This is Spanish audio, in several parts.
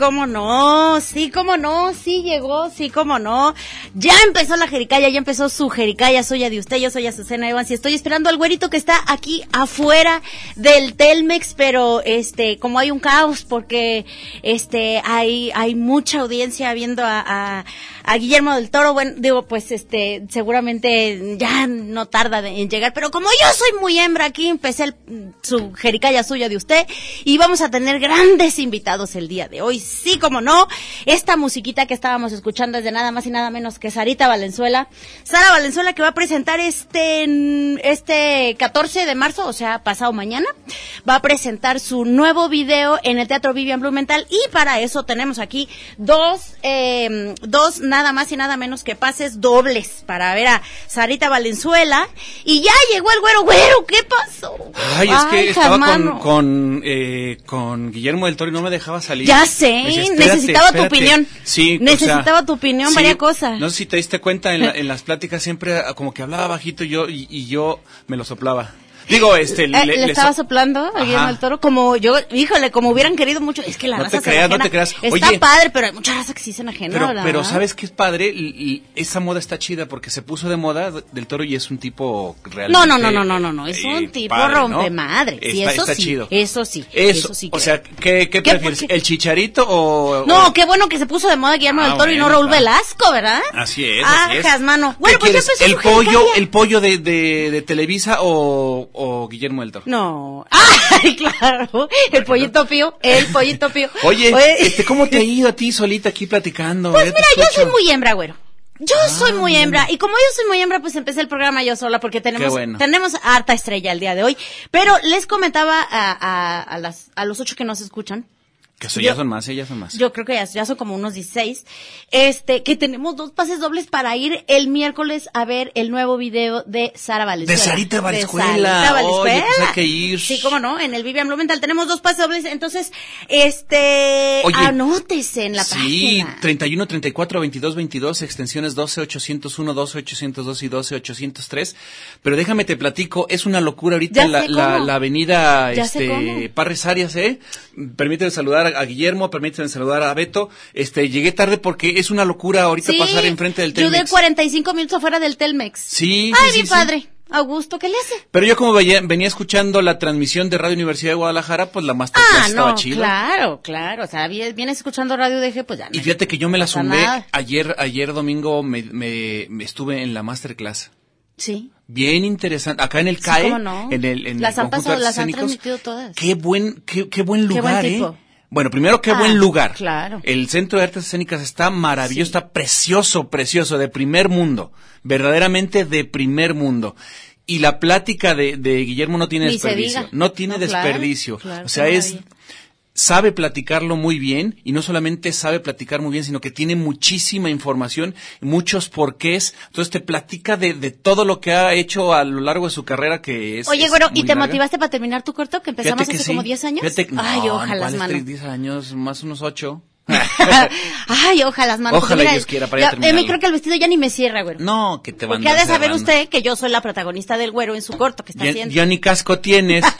Cómo no, sí, cómo no, sí llegó, sí, cómo no. Ya empezó la jericaya, ya empezó su jericaya suya de usted, yo soy Azucena Evans y estoy esperando al güerito que está aquí afuera del Telmex, pero este, como hay un caos porque este, hay, hay mucha audiencia viendo a, a, a Guillermo del Toro, bueno, digo, pues este, seguramente ya no tarda en llegar, pero como yo soy muy hembra aquí, empecé el- su jericaya suya de usted y vamos a tener grandes invitados el día de hoy, sí, como no, esta musiquita que estábamos escuchando es de nada más y nada menos que Sarita Valenzuela, Sara Valenzuela que va a presentar este, este 14 de marzo, o sea, pasado mañana, va a presentar su nuevo video en el Teatro Vivian Blumenthal y para eso tenemos aquí dos, eh, dos nada más y nada menos que pases dobles para ver a Sarita Valenzuela y ya llegó el güero, güero, ¿qué pasó? Ay, es que estaba con, con, eh, con Guillermo del Toro y no me dejaba salir. Ya sé, Me decía, "Espérate, necesitaba tu espérate". opinión. Sí, o Necesitaba sea, tu opinión, sí, varias cosas. No sé si te diste cuenta, en, la- en las pláticas siempre ah, como que hablaba bajito yo y, y yo me lo soplaba. Digo, este, Eh, le, estaba so- soplando a Guillermo del Toro como yo, híjole, como hubieran querido mucho. Es que la No raza te creas, enajena. no te creas. Está Oye. padre, pero hay mucha raza que sí se enajena, Pero, ¿verdad? pero ¿sabes qué es padre? Y, esa moda está chida porque se puso de moda del toro y es un tipo realmente... No, no, no, no, no, no, no, es eh, un tipo padre, ¿no? rompemadre. Sí, Está, eso está sí, chido. eso sí, Eso, eso sí o creo. sea, ¿qué, qué ¿Qué, prefieres? ¿El chicharito o...? No, o- qué bueno que se puso de moda Guillermo Ah, del Toro y no Raúl claro. Velasco, ¿verdad? Así es. Ajas, mano. ¿Qué Bueno, pues quieres? empezó ¿El pollo, el pollo de, de, de Televisa o, o Guillermo del Toro? No. Ay, claro. El pollito pío, el pollito pío. Oye, este, ¿cómo te ha ido a ti solita aquí platicando? Pues mira, yo soy muy hembra, güero. Yo Ah, soy muy hembra y como yo soy muy hembra, pues empecé el programa yo sola porque tenemos bueno. tenemos harta estrella el día de hoy. Pero les comentaba a, a, a las a los ocho que nos escuchan. Que eso yo- ya son más, ya son más. Yo creo que ya, ya son como unos 16. Este, que tenemos dos pases dobles para ir el miércoles a ver el nuevo video de Sara Valenzuela. De Sarita Valenzuela. Sarita Valenzuela. Oye, pues hay que ir. Sí, cómo no, en el Vivian Blumenthal tenemos dos pases dobles. Entonces, este, Oye, anótese en la Sí, página. 31, 34, 22, 22, extensiones 12, 801, 12, 802 y 12, 803. Pero déjame te platico, es una locura ahorita la, la, la avenida Ya este. Parres Arias, ¿eh? Permíteme saludar a, a Guillermo, permíteme saludar a Beto. Este, llegué tarde porque es una locura ahorita Sí, pasar enfrente del Yo de Telmex. 45 minutos afuera del Telmex. Sí, Ay, sí, mi sí, sí. padre. Augusto, ¿qué le hace? Pero yo como venía escuchando la transmisión de Radio Universidad de Guadalajara, pues la Masterclass Ah, estaba no, chida. claro, claro. O sea, vi- vienes escuchando Radio DG, pues ya. Y no fíjate que yo me la nada. ayer, ayer domingo me, me, me estuve en la masterclass. Sí. Bien interesante. Acá en el Sí, CAE, cómo no. en el, en Las el han pasado, las han transmitido todas. Qué buen, qué, qué buen Qué lugar, buen ¿eh? Bueno, primero qué Ah, buen lugar. claro. El Centro de Artes Escénicas está maravilloso, está precioso, precioso, de primer mundo. Verdaderamente de primer mundo. Y la plática de, de Guillermo no tiene Ni desperdicio. No tiene No, desperdicio. claro, o sea, es, maravilla. Sabe platicarlo muy bien y no solamente sabe platicar muy bien, sino que tiene muchísima información, muchos porqués. Entonces te platica de, de todo lo que ha hecho a lo largo de su carrera que es. Oye, güero, ¿y te larga. motivaste para terminar tu corto que empezamos que hace sí. como 10 años? Fíjate que- Ay, no, ojalá, ¿cuáles mano. tres, 10 años, más unos 8. Ay, ojalá las manos. Ojalá Mira, Dios quiera para ya eh, terminarlo. creo que el vestido ya ni me cierra, güero. No, que te van Porque ha de saber usted que yo soy la protagonista del güero en su corto que está Ya, haciendo. ya ni casco tienes.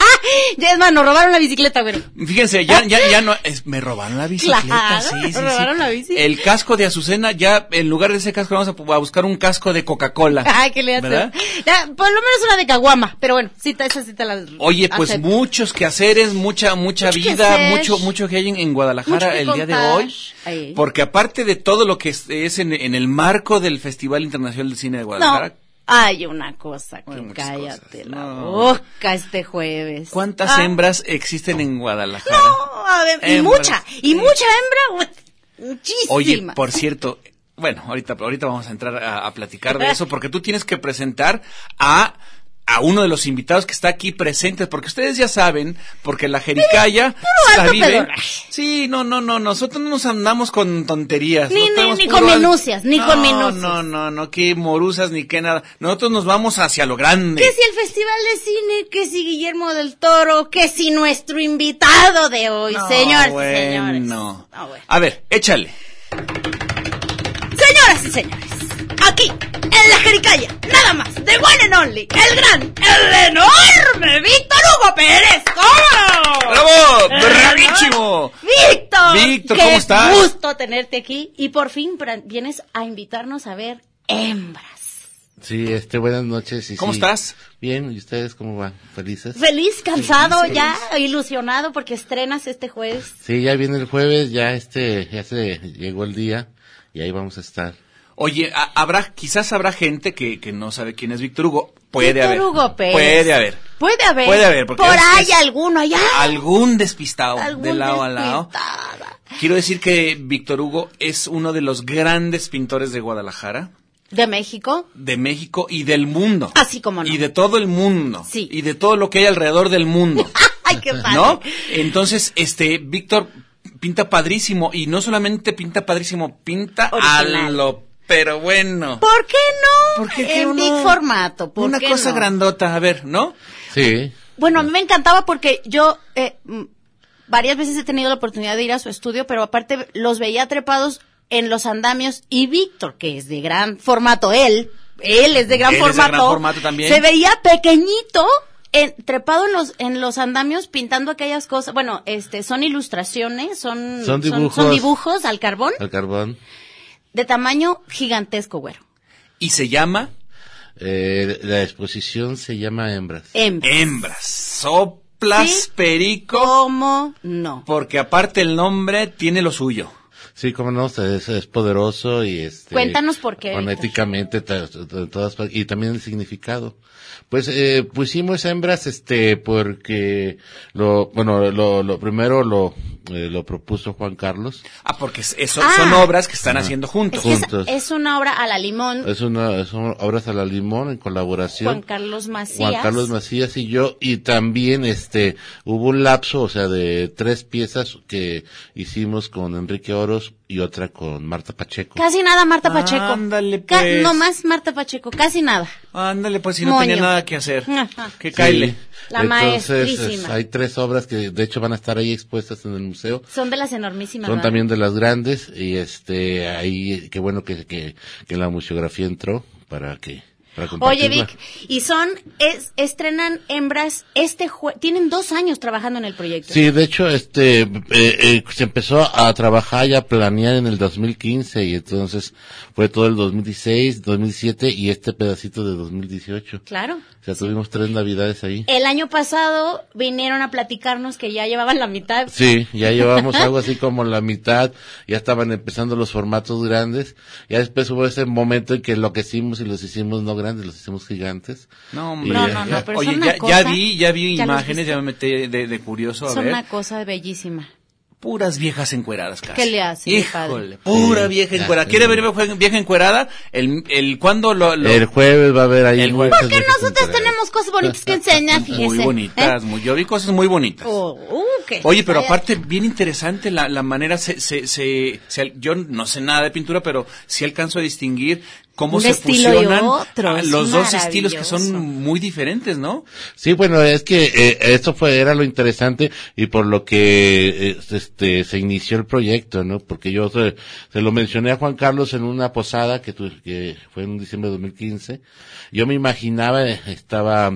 Ya es más, nos robaron la bicicleta, güero. Fíjense, ya, ya, ya no, es- me robaron la bicicleta, Claro, sí, me sí, robaron sí. la bici. El casco de Azucena, ya, en lugar de ese casco, vamos a, a buscar un casco de Coca-Cola. Ay, ¿qué le hace? ¿Verdad? Ya, por lo menos una de caguama, pero bueno, sí, esa sí te la Oye, pues acepto. muchos quehaceres, mucha, mucha Mucho vida, quehacer. mucho, mucho que hay en, en Guadalajara que el día de contar. Hoy. Ahí. Porque aparte de todo lo que es, es en, en el marco del Festival Internacional de Cine de Guadalajara, No, hay una cosa que Hay cállate cosas, la no. boca este jueves. ¿cuántas Ah, hembras existen en Guadalajara? No, a ver, y Hembras. mucha, y mucha hembra, muchísima. Oye, por cierto, bueno, ahorita, ahorita vamos a entrar a, a platicar de eso, porque tú tienes que presentar a, a uno de los invitados que está aquí presentes, porque ustedes ya saben, porque la Jericaya la alto vive. Sí, no, no, no, nosotros no nos andamos con tonterías. Ni- no ni- ni con minucias, ni No, con minucias. No, no, no, que morusas ni que nada. Nosotros nos vamos hacia lo grande. Que si el Festival de Cine, que si Guillermo del Toro, que si nuestro invitado de hoy, No, señores y bueno. señores. No, bueno. A ver, échale. Señoras y señores, aquí, en la Jericaya, El gran, el enorme Víctor Hugo Pérez, ¿cómo no? ¡Bravo! ¡Bravísimo! Víctor, Víctor, qué ¿cómo estás? gusto tenerte aquí y por fin vienes a invitarnos a ver hembras. Sí, este, buenas noches. y ¿Cómo sí. estás? Bien, ¿y ustedes cómo van? ¿Felices? Feliz, cansado ya, ilusionado porque estrenas este jueves. Sí, ya viene el jueves, ya este, ya se llegó el día y ahí vamos a estar. Oye, a- habrá, quizás habrá gente que, que no sabe quién es Víctor Hugo. Puede Víctor haber. Hugo Pérez. Puede haber. Puede haber. Puede haber, porque Por ahí alguno allá. Algún despistado Algún de lado a lado. despistada. Quiero decir que Víctor Hugo es uno de los grandes pintores de Guadalajara, De México. de México y del mundo. Así como no. Y de todo el mundo. Sí. Y de todo lo que hay alrededor del mundo. Ay, qué padre. ¿No? Entonces, este, Víctor pinta padrísimo y no solamente pinta padrísimo, pinta a Original. lo, pero bueno. ¿Por qué no? ¿Por qué que en big formato. ¿por Una qué cosa no? grandota, a ver, ¿no? Sí, Bueno, a mí me encantaba porque yo eh, varias veces he tenido la oportunidad de ir a su estudio, pero aparte los veía trepados en los andamios y Víctor, que es de gran formato, él, él es de gran Él es de formato, gran formato también. se veía pequeñito. En, trepado en los en los andamios pintando aquellas cosas bueno este son ilustraciones son Son dibujos. son dibujos al carbón al carbón. De tamaño gigantesco güero Y se llama Eh, la exposición se llama Hembras. Hembra. Hembras. Soplas, Sí. perico. ¿Cómo no? Porque aparte el nombre tiene lo suyo. Sí, como no, es, es poderoso y este. Cuéntanos por qué, Fonéticamente, todas y también el significado. Pues, eh, pusimos hembras, este, porque lo, bueno, lo, lo primero lo, eh, lo propuso Juan Carlos. Ah, porque es- eso- Ah. son obras que están haciendo juntos. Es que es, Juntos. es una obra a la limón. Es una, son obras a la limón en colaboración. Juan Carlos Macías. Juan Carlos Macías y yo, y también este, hubo un lapso, o sea, de tres piezas que hicimos con Enrique Oros y otra con Marta Pacheco. Casi nada Marta Pacheco. Ándale, Ca- pues. no más Marta Pacheco, casi nada. Ándale, pues si no Moño. tenía nada que hacer. Ajá. Que caile. Sí. La Entonces, es- hay tres obras que de hecho van a estar ahí expuestas en el museo. Son de las enormísimas. Son ¿verdad? también de las grandes y este, ahí, qué bueno que, que, que la museografía entró para que, Oye. Vic, y son, es, estrenan hembras este jue tienen dos años trabajando en el proyecto. Sí, de hecho, este, eh, eh, se empezó a trabajar y a planear en el 2015 y entonces fue todo el 2016, 2017 y este pedacito de 2018. Claro. O sea, tuvimos tres navidades ahí. El año pasado vinieron a platicarnos que ya llevaban la mitad. Sí, ya llevamos algo así como la mitad, ya estaban empezando los formatos grandes, ya después hubo ese momento en que enloquecimos y los hicimos no grandes, los hicimos gigantes. No, hombre. Y, No, eh, no, no, pero Oye, son una ya, ya cosa- vi, ya vi ya imágenes, ya me metí de, de curioso a Son ver. una cosa bellísima. Puras viejas encueradas, casi. ¿Qué le hace, Híjole, padre? pura Sí, vieja encuerada. ¿Quiere ver vieja- encuerada? El, el, ¿cuándo lo, lo- El jueves va a haber ahí El jueves. Porque nosotros encueradas. tenemos cosas bonitas que enseñar, fíjese. Muy bonitas, ¿Eh? muy, yo vi cosas muy bonitas. Oh, uh, ¿qué? Oye, pero aparte, bien interesante la, la manera, se, se, se, se- yo no sé nada de pintura, pero sí alcanzo a distinguir cómo Un se fusionan otro, los dos estilos que son muy diferentes, ¿no? Sí, bueno, es que eh, esto fue era lo interesante y por lo que eh, este se inició el proyecto, ¿no? Porque yo se, se lo mencioné a Juan Carlos en una posada que, tu- que fue en diciembre de 2015. Yo me imaginaba eh, estaba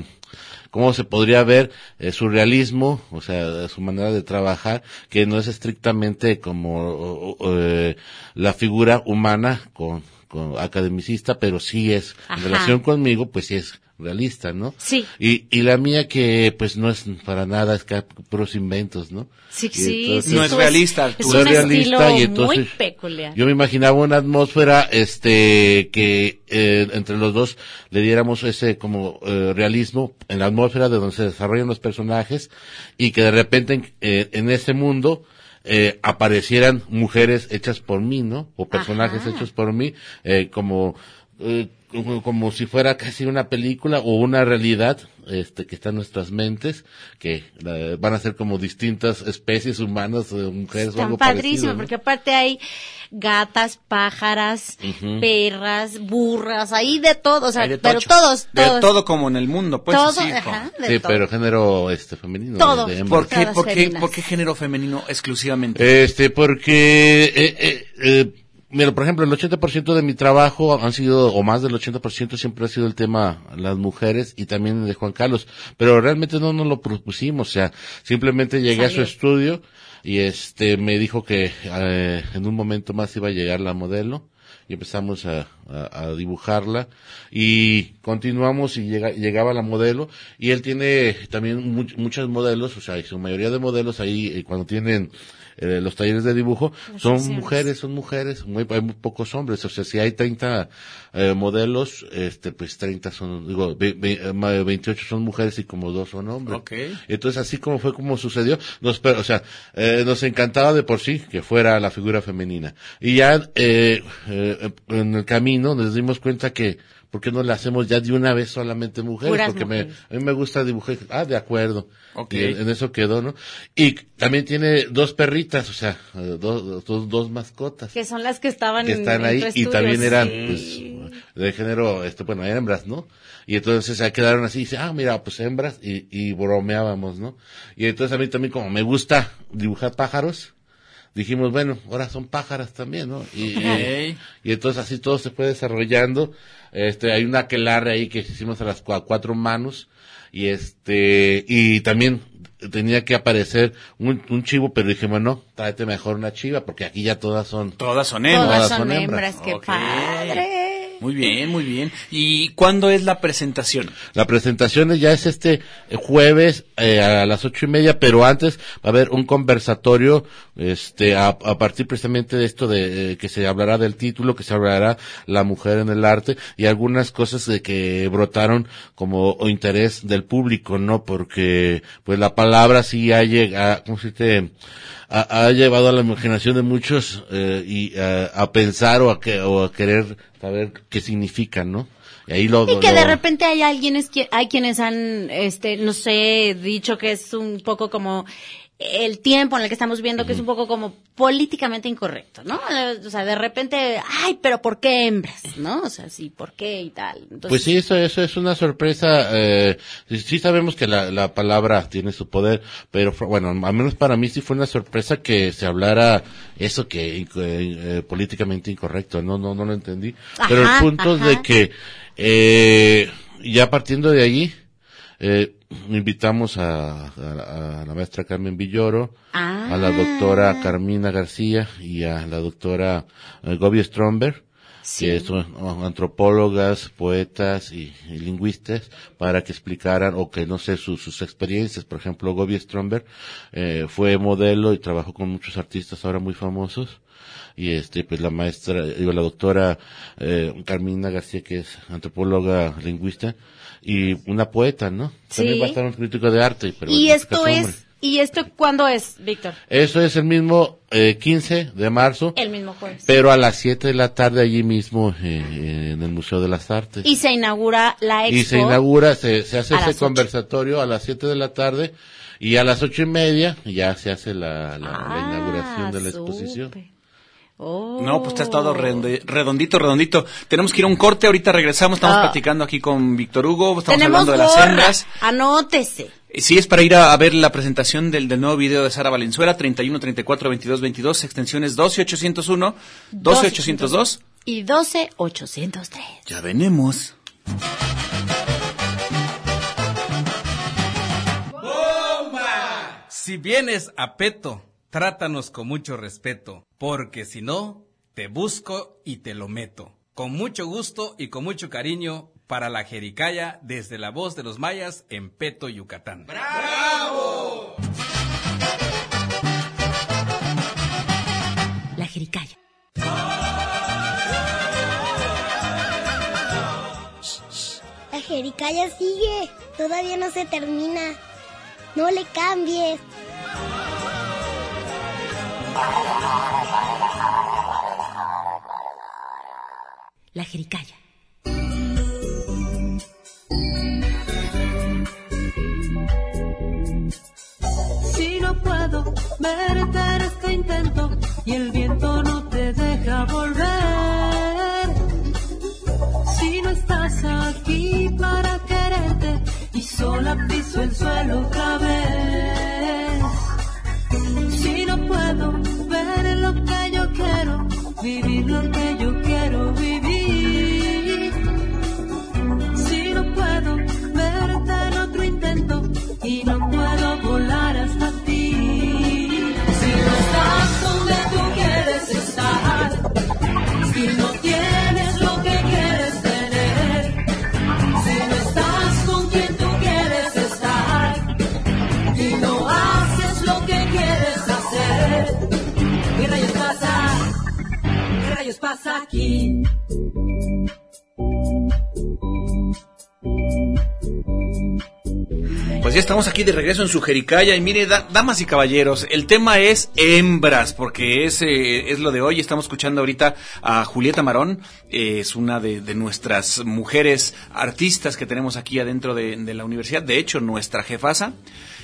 cómo se podría ver eh, su realismo, o sea, su manera de trabajar, que no es estrictamente como o- o, eh, la figura humana con, con academicista, pero sí es Ajá. en relación conmigo, pues sí es realista, ¿no? Sí. Y, y la mía que pues no es para nada, es que puros inventos, ¿no? Sí, sí, entonces- sí, No es realista, Es un eres realista estilo y entonces muy peculiar. Yo me imaginaba una atmósfera, este, que eh, entre los dos le diéramos ese como eh, realismo en la atmósfera de donde se desarrollan los personajes y que de repente en, eh, en ese mundo eh, aparecieran mujeres hechas por mí, ¿no? O personajes Ajá. hechos por mí, eh, como eh, como, si fuera casi una película o una realidad este que está en nuestras mentes que eh, van a ser como distintas especies humanas o mujeres o Están algo padrísimos, parecido, ¿no? porque aparte hay gatas, pájaras, perras, burras, hay de todo, o sea, de pero tocho. todos, De todos. todo como en el mundo, pues. todo, sí, ajá, de Sí, todo. pero género este femenino. Todo. de. ¿Por qué, por, qué. ¿Por qué género femenino exclusivamente? Este, porque, eh, eh, eh, mira, por ejemplo, el 80% de mi trabajo han sido, o más del 80% siempre ha sido el tema las mujeres y también de Juan Carlos, pero realmente no nos lo propusimos, o sea, simplemente llegué a su estudio y este, me dijo que eh, en un momento más iba a llegar la modelo y empezamos a, a- a dibujarla y continuamos y llega- llegaba la modelo y él tiene también much- muchos modelos, o sea, su mayoría de modelos ahí eh, cuando tienen eh, los talleres de dibujo son sesiones. mujeres, son mujeres, muy, hay muy pocos hombres, o sea, si hay 30 eh, modelos, este, pues 30 son, digo, ve- ve- eh, ma- 28 son mujeres y como dos son hombres. Ok. Entonces, así como fue como sucedió, nos, pero, o sea, eh, nos encantaba de por sí que fuera la figura femenina. Y ya, eh, eh, en el camino nos dimos cuenta que, ¿por qué no le hacemos ya de una vez solamente mujeres? Puras Porque me, a mí me gusta dibujar. Ah, de acuerdo. Ok. Y en, en eso quedó, ¿no? Y también tiene dos perritas, o sea, dos, dos, dos mascotas Que son las que estaban que están en ahí tu y estudio, también eran sí. pues de género este bueno hembras no y entonces se quedaron así y dice ah mira pues hembras y, y bromeábamos no y entonces a mí también como me gusta dibujar pájaros dijimos bueno ahora son pájaras también no y, y entonces así todo se fue desarrollando este hay una aquelarre ahí que hicimos a las cua- cuatro manos y este y también tenía que aparecer un, un chivo pero dije bueno tráete mejor una chiva porque aquí ya todas son Todas son hembras. Todas son son hembras, hembras. qué padre. Muy bien, muy bien. ¿Y cuándo es la presentación? La presentación ya es este jueves eh, a las ocho y media, pero antes va a haber un conversatorio, este, a, a partir precisamente de esto de eh, que se hablará del título, que se hablará la mujer en el arte y algunas cosas de que brotaron como interés del público, ¿no? Porque pues la palabra sí ha llegado, ¿cómo se dice? Ha, llevado a la imaginación de muchos eh, y eh, a pensar o a, que, o a querer saber qué significa, ¿no? Y ahí lo, Y que lo- de repente hay alguien, hay quienes han, este, no sé, dicho que es un poco como el tiempo en el que estamos viendo que es un poco como políticamente incorrecto, ¿no? O sea, de repente, ay, pero ¿por qué hembras? ¿No? O sea, sí, ¿por qué y tal? Entonces, Pues sí, eso, eso es una sorpresa. Eh, sí- sabemos que la, la palabra tiene su poder, pero bueno, al menos para mí sí fue una sorpresa que se hablara eso que eh, eh, políticamente incorrecto. No, no, no lo entendí. pero el Ajá, punto es de que eh, ya partiendo de allí. Eh, invitamos a, a- a la maestra Carmen Villoro, Ah. a la doctora Carmina García y a la doctora eh, Gobi Stromberg, Sí. que son antropólogas, poetas y, y lingüistas, para que explicaran o que no sé sus, sus experiencias. Por ejemplo, Gobi Stromberg eh, fue modelo y trabajó con muchos artistas ahora muy famosos. Y este, pues la maestra, digo, la doctora eh, Carmina García, que es antropóloga lingüista, y una poeta, ¿no? También Sí. va a estar un crítico de arte. Pero y esto es, ¿y esto cuándo es, Víctor? Eso es el mismo eh, 15 de marzo, El mismo jueves. pero a las 7 de la tarde allí mismo eh, en el Museo de las Artes. Y se inaugura la expo. Y se inaugura, se, se hace ese conversatorio a las 7 de la tarde y a las ocho y media ya se hace la, la, la Ah, inauguración de la exposición. Oh. No, pues está todo redondi- redondito, redondito. Tenemos que ir a un corte, ahorita regresamos, estamos Ah. platicando aquí con Víctor Hugo, estamos Tenemos hablando de las hembras. Anótese. Eh, Sí, es para ir a, a ver la presentación del, del nuevo video de Sara Valenzuela, 31, 34, 22, 22, extensiones 12, 801, 12, 802. Y 12803. Ya venimos. Si vienes a Peto, trátanos con mucho respeto, porque si no, te busco y te lo meto. Con mucho gusto y con mucho cariño para la Jericaya desde la voz de los mayas en Peto, Yucatán. La jericaya. La jericaya sigue, todavía no se termina. No le cambies. La jericaya. En este intento y el viento no te deja volver. Ya estamos aquí de regreso en su Jericaya y mire, da- damas y caballeros, el tema es hembras, porque es, eh, es lo de hoy. Estamos escuchando ahorita a Julieta Marón, eh, es una de, nuestras mujeres artistas que tenemos aquí adentro de, la universidad, de hecho, nuestra jefasa.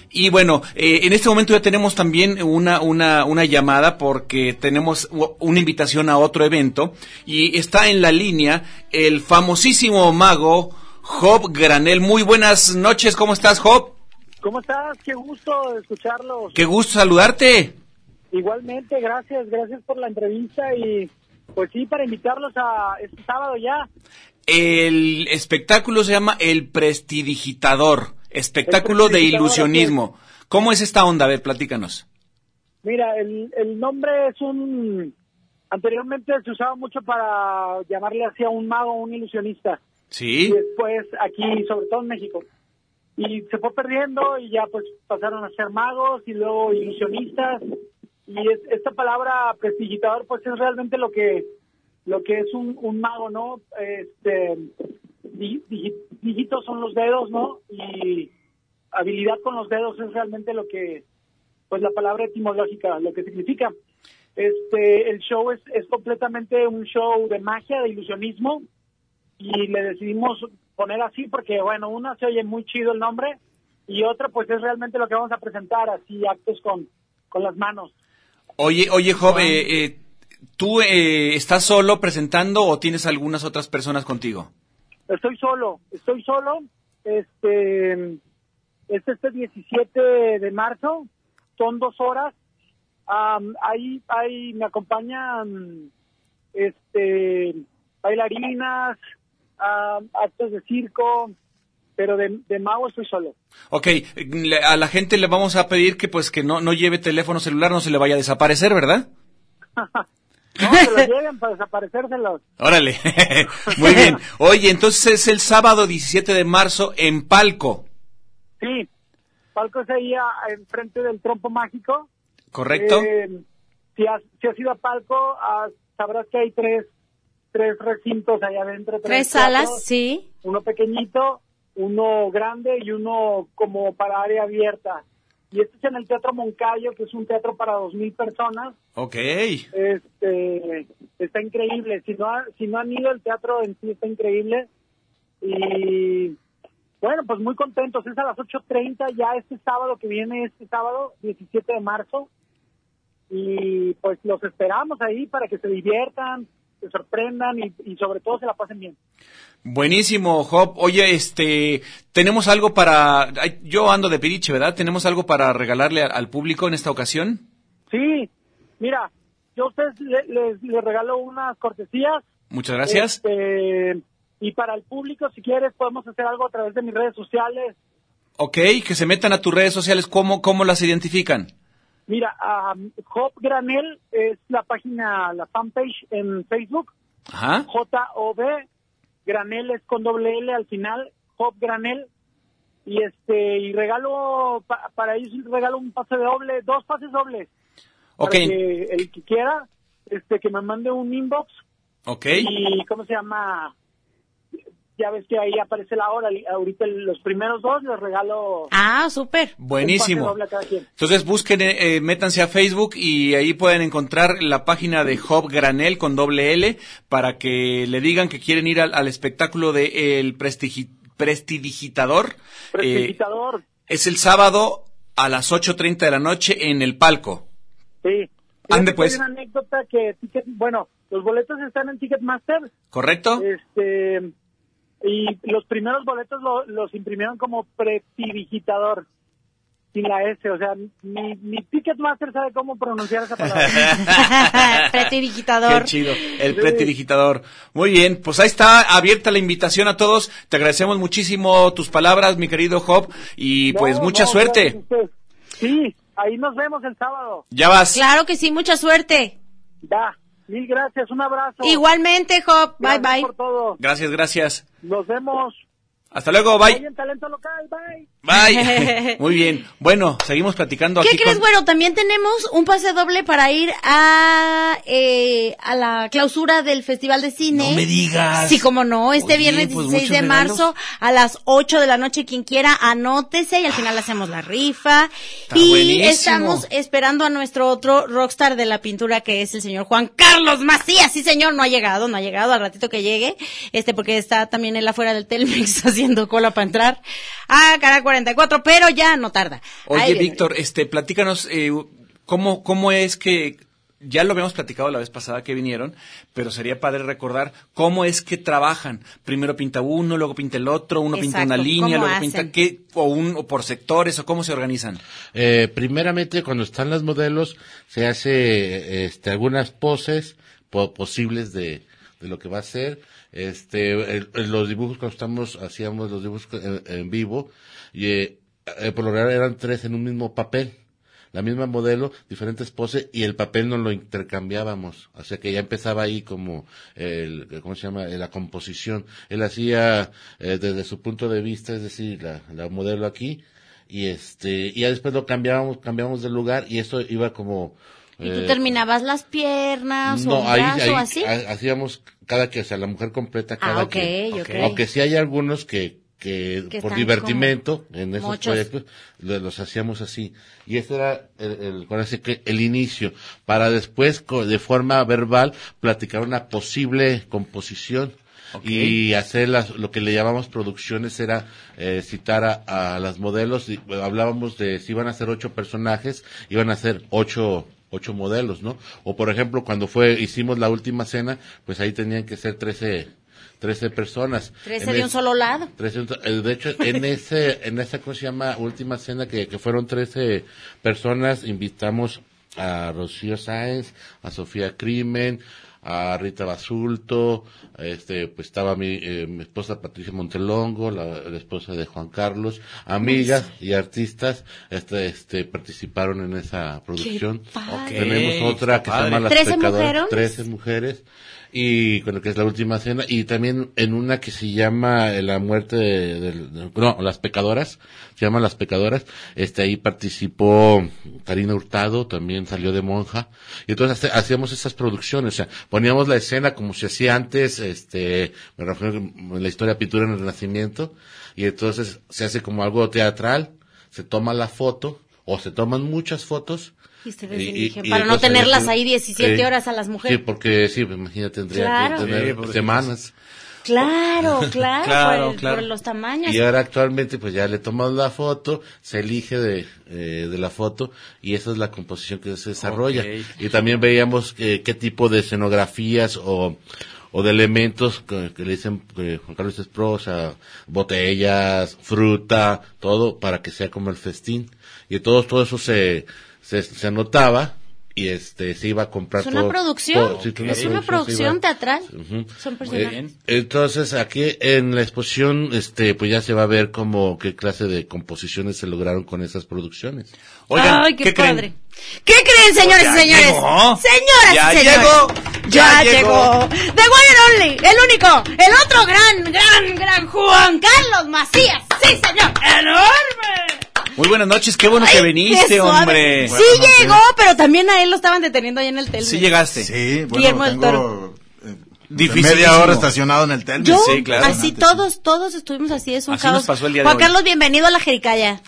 Y bueno, eh, en este momento ya tenemos también una, una, una llamada porque tenemos una invitación a otro evento y está en la línea el famosísimo mago Job Granel. Muy buenas noches, ¿cómo estás Job? ¿Cómo estás? Qué gusto escucharlos. Qué gusto saludarte. Igualmente, gracias, gracias por la entrevista y pues sí, para invitarlos a este sábado ya. El espectáculo se llama El Prestidigitador, espectáculo El de ilusionismo. ¿Cómo es esta onda? A ver, platícanos. Mira, el, el nombre es un... Anteriormente se usaba mucho para llamarle así a un mago, un ilusionista. ¿Sí? Y después aquí, sobre todo en México. Y se fue perdiendo y ya pues pasaron a ser magos y luego ilusionistas. Y es- esta palabra prestigitador pues es realmente lo que lo que es un, mago, ¿no? Este, dígitos son los dedos, ¿no? Y habilidad con los dedos es realmente lo que, pues la palabra etimológica, lo que significa. Este, el show es, es completamente un show de magia, de ilusionismo, y le decidimos poner así porque, bueno, una se oye muy chido el nombre, y otra pues es realmente lo que vamos a presentar, así actos con, con las manos. Oye, oye, Job, eh, eh, ¿tú eh, estás solo presentando o tienes algunas otras personas contigo? Estoy solo, estoy solo. Este es este 17 de marzo, son dos horas. Am, ahí, ahí me acompañan este bailarinas, am, actos de circo, pero de, de mago estoy solo. Ok, a la gente le vamos a pedir que pues que no, no lleve teléfono celular, no se le vaya a desaparecer, ¿verdad? No, se los lleven para desaparecérselos. Órale, muy bien. Oye, entonces es el sábado 17 de marzo en Palco, Sí, Palco es ahí a- enfrente del trompo mágico. ¿correcto? Eh, si, has, si has ido a Palco, ah, sabrás que hay tres, tres recintos allá adentro. Tres salas, sí. Uno pequeñito, uno grande y uno como para área abierta. Y este es en el Teatro Moncayo, que es un teatro para dos mil personas. Ok. Este, está increíble. Si no, ha- si no han ido, el teatro en sí está increíble. Y bueno, pues muy contentos. Es a las 8.30 ya este sábado que viene, este sábado, 17 de marzo. y pues los esperamos ahí para que se diviertan, se sorprendan y, y sobre todo se la pasen bien. Buenísimo, Job. Oye, este, tenemos algo para, yo ando de piriche, ¿verdad? ¿Tenemos algo para regalarle al público en esta ocasión? Sí, mira, yo a ustedes le- les, les regalo unas cortesías. Muchas gracias. Este, y para el público, si quieres, podemos hacer algo a través de mis redes sociales. Ok, que se metan a tus redes sociales, ¿cómo, cómo las identifican? Mira, um, Job Granel es la página, la fanpage en Facebook. Ajá. J-O-B, Granel es con doble L al final, Job Granel. Y este, y regalo, pa- para ellos regalo un pase doble, dos pases dobles. Ok, Para que el que quiera, este, que me mande un inbox. ok. Y, ¿cómo se llama? Ya ves que ahí aparece la hora. Ahorita los primeros dos les regalo Ah, súper. Buenísimo. Entonces busquen, eh, eh, métanse a Facebook y ahí pueden encontrar la página de Job Granel con doble L para que le digan que quieren ir al, al espectáculo de El Prestigi- Prestidigitador. Eh, Prestidigitador. es el sábado a las 8.30 de la noche en el palco. Sí. Ande, pues. Hay una anécdota que, Ticket- bueno, los boletos están en Ticketmaster. ¿Correcto? Este, y los primeros boletos lo- los imprimieron como prestidigitador, sin la S. O sea, ni, ni Ticketmaster sabe cómo pronunciar esa palabra. Pretidigitador. Qué chido, el prestidigitador. Muy bien, pues ahí está abierta la invitación a todos. Te agradecemos muchísimo tus palabras, mi querido Job, y pues mucha no, suerte. Sí, ahí nos vemos el sábado. Ya vas. Claro que sí, mucha suerte. Va, mil gracias, un abrazo. Igualmente, Job. Bye, Gracias bye. por todo. Gracias, gracias. Nos vemos. Hasta luego, bye. Hoy en Talento Local, bye. Bye. Muy bien. Bueno, seguimos platicando ¿Qué aquí crees? con... Bueno, también tenemos un pase doble para ir a, eh, a la clausura del Festival de Cine. No me digas. Sí, como no, este Oye, viernes pues 16 de muchos marzo a las 8 de la noche, quien quiera, anótese y al final hacemos la rifa. Está y buenísimo. estamos esperando a nuestro otro rockstar de la pintura que es el señor Juan Carlos Macías. Sí, señor, no ha llegado, no ha llegado al ratito que llegue, este porque está también él afuera del Telmex haciendo cola para entrar a Canal 44, pero ya no tarda. Oye. Víctor, este, platícanos, eh, ¿cómo, ¿cómo es que... Ya lo habíamos platicado la vez pasada que vinieron, pero sería padre recordar cómo es que trabajan. Primero pinta uno, luego pinta el otro, uno pinta una línea, ¿cómo luego hacen? pinta qué, o, un, o por sectores, o cómo se organizan. Eh, primeramente, cuando están las modelos, se hace este, algunas poses po- posibles de, de lo que va a ser. Este, el- el- los dibujos cuando estamos, hacíamos los dibujos en, en vivo, y eh, eh, por lo general eran tres en un mismo papel. La misma modelo, diferentes poses, y el papel no lo intercambiábamos. O sea que ya empezaba ahí como, el, ¿cómo se llama? La composición. Él hacía, eh, desde su punto de vista, es decir, la, la modelo aquí, y este y ya después lo cambiábamos cambiábamos de lugar y eso iba como ¿Y tú eh, terminabas las piernas o no un ahí, brazo ahí así? ha- hacíamos cada que o sea la mujer completa cada Ah, ok, que aunque sí hay algunos que que, Que por divertimento en esos proyectos lo- los hacíamos así. Y ese era el, el, que el inicio para después co- de forma verbal platicar una posible composición y hacer las, lo que le llamamos producciones era eh, citar a, a las modelos y, hablábamos de si iban a ser ocho personajes iban a ser ocho ocho modelos no o por ejemplo cuando fue hicimos la última cena pues ahí tenían que ser trece trece personas Trece En de un solo lado. 13, eh, de hecho, en ese, en esa, ¿cómo se llama? Última cena que, que fueron 13 personas, invitamos a Rocío Sáenz, a Sofía Crimen, a Rita Basulto, este, pues estaba mi, eh, mi esposa Patricia Montelongo, la, la esposa de Juan Carlos, amigas y artistas, este, este, participaron en esa producción. padre. Tenemos otra que se llama. Las ¿Trece Pecadoras, mujeres? 13 mujeres y con lo que es la última cena y también en una que se llama eh, la muerte de, de- no las pecadoras se llama las pecadoras este ahí participó Karina Hurtado también salió de monja y entonces hacíamos esas producciones o sea poníamos la escena como se hacía antes este me refiero en la historia pintura en el Renacimiento y entonces se hace como algo teatral se toma la foto o se toman muchas fotos ustedes y- y- dije, y para no tenerlas ahí 17 Sí. horas a las Sí, mujeres. porque sí, imagínate, tendría Claro. que tener Sí, semanas. Claro, claro, Claro, por, el- claro. por los tamaños. Y ahora actualmente pues ya le tomamos la foto, se elige de, eh, de la foto y esa es la composición que se desarrolla. Y también veíamos que- qué tipo de escenografías o, o de elementos que, que le dicen eh, Juan Carlos Espro, o sea, botellas, fruta, todo para que sea como el festín. Y todo, todo eso se, se, se anotaba y este se iba a comprar Es una todo- producción, todo- sí, es una se producción iba- teatral. Ujú. Son personajes. Eh, entonces aquí en la exposición, este, pues ya se va a ver como qué clase de composiciones se lograron con esas producciones. Ay, qué, padre. ¿Qué creen, señores Ya y señores? llegó. Señoras Ya y señores. llegó. Ya, Ya llegó. The one and only, el único, el otro gran, gran, gran Juan Carlos Macías. Sí, señor. Enorme. Muy buenas noches, qué bueno que viniste, hombre. Sí llegó, pero también a él lo estaban deteniendo ahí en el Telmex. Sí llegaste. Sí, Guillermo bueno, del tengo Toro. eh, Dificilísimo. media hora estacionado en el Telmex. Yo, Sí, claro. así todos, todos estuvimos así, es un Así caos. nos pasó el día de Juan hoy. Carlos, bienvenido a la Jericaya.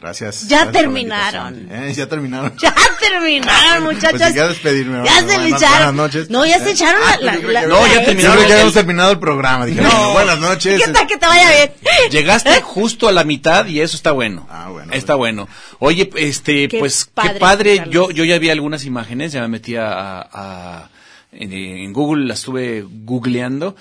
Gracias. Ya gracias la terminaron. Eh, ya terminaron. Ya terminaron, muchachos. Pues quieres despedirme. Ya bueno, se buenas- echaron. Buenas noches. No, ya se Eh, echaron la- la- creo la- que- No, ya terminaron el- habíamos terminado el programa. Dije, No. buenas noches. ¿Qué tal que te vaya bien? Llegaste justo a la mitad y eso está bueno. Ah, bueno. Está bueno. Oye, este, Qué pues padre, qué padre. Carlos. Yo, yo ya vi algunas imágenes, ya me metí a, a- en, en Google, las estuve googleando.